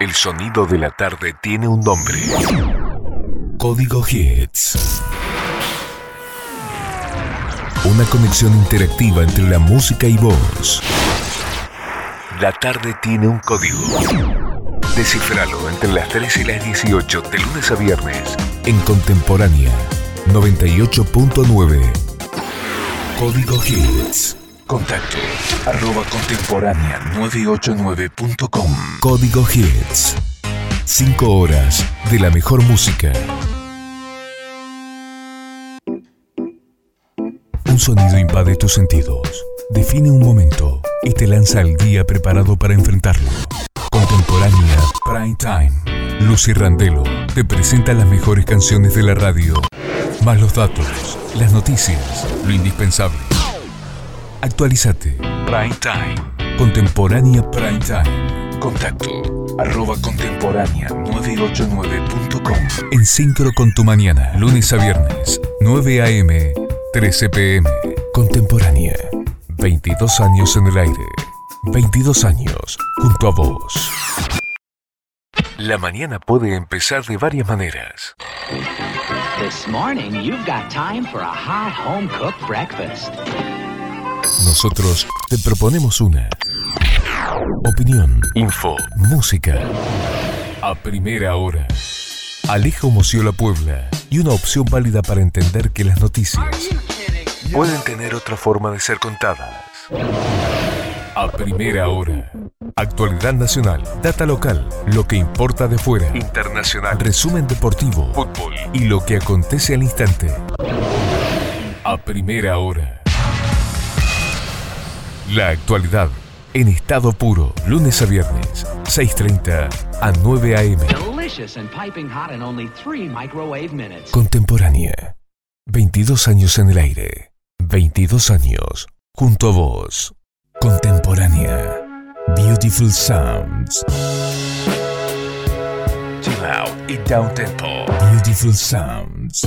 El sonido de la tarde tiene un nombre. Código Hits. Una conexión interactiva entre la música y voz. La tarde tiene un código. Descifralo entre las 3 y las 18 de lunes a viernes en Contemporánea 98.9. Código Hits. Contacto arroba contemporánea 989.com. Código Hits. 5 horas de la mejor música. Un sonido invade tus sentidos, define un momento y te lanza al día preparado para enfrentarlo. Contemporánea Prime Time. Lucy Randelo te presenta las mejores canciones de la radio, más los datos, las noticias, lo indispensable. Actualizate. Prime Time. Contemporánea Prime Time. Contacto. Arroba contemporánea 989.com. En sincro con tu mañana. Lunes a viernes. 9 a.m. 13 p.m. Contemporánea. 22 años en el aire. 22 años junto a vos. La mañana puede empezar de varias maneras. This morning, you've got time for a hot home cooked breakfast. Nosotros te proponemos una opinión, info, música. A primera hora. Alejo La Puebla y una opción válida para entender que las noticias pueden tener otra forma de ser contadas. A primera hora. Actualidad nacional, data local, lo que importa de fuera, internacional, resumen deportivo, fútbol y lo que acontece al instante. A primera hora. La actualidad en estado puro, lunes a viernes, 6.30 a 9 a.m. Contemporánea. 22 años en el aire. 22 años junto a vos. Contemporánea. Beautiful Sounds. Chill out y down tempo. Beautiful Sounds.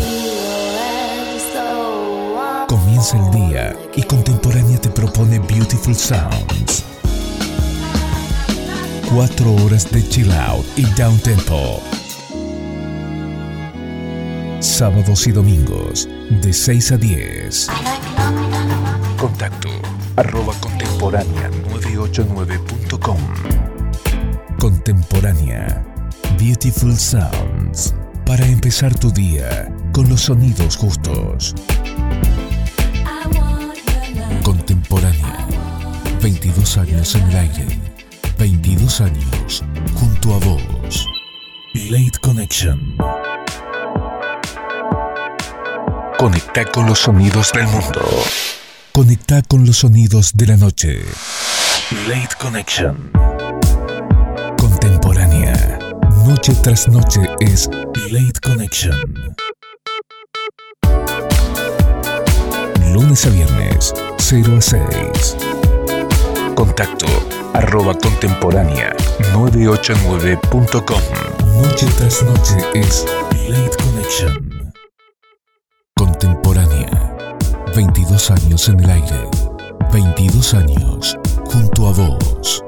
El día y Contemporánea te propone Beautiful Sounds. Cuatro horas de chill out y down tempo. Sábados y domingos de 6 a 10. Contacto arroba contemporánea 989.com. Contemporánea. Beautiful Sounds. Para empezar tu día con los sonidos justos. 22 años en el aire. 22 años junto a vos. Late Connection. Conecta con los sonidos del mundo. Conecta con los sonidos de la noche. Late Connection. Contemporánea. Noche tras noche es Late Connection. Lunes a viernes, 0 a 6. Contacto arroba contemporánea 989.com. Noche tras noche es Late Connection. Contemporánea. 22 años en el aire. 22 años junto a vos.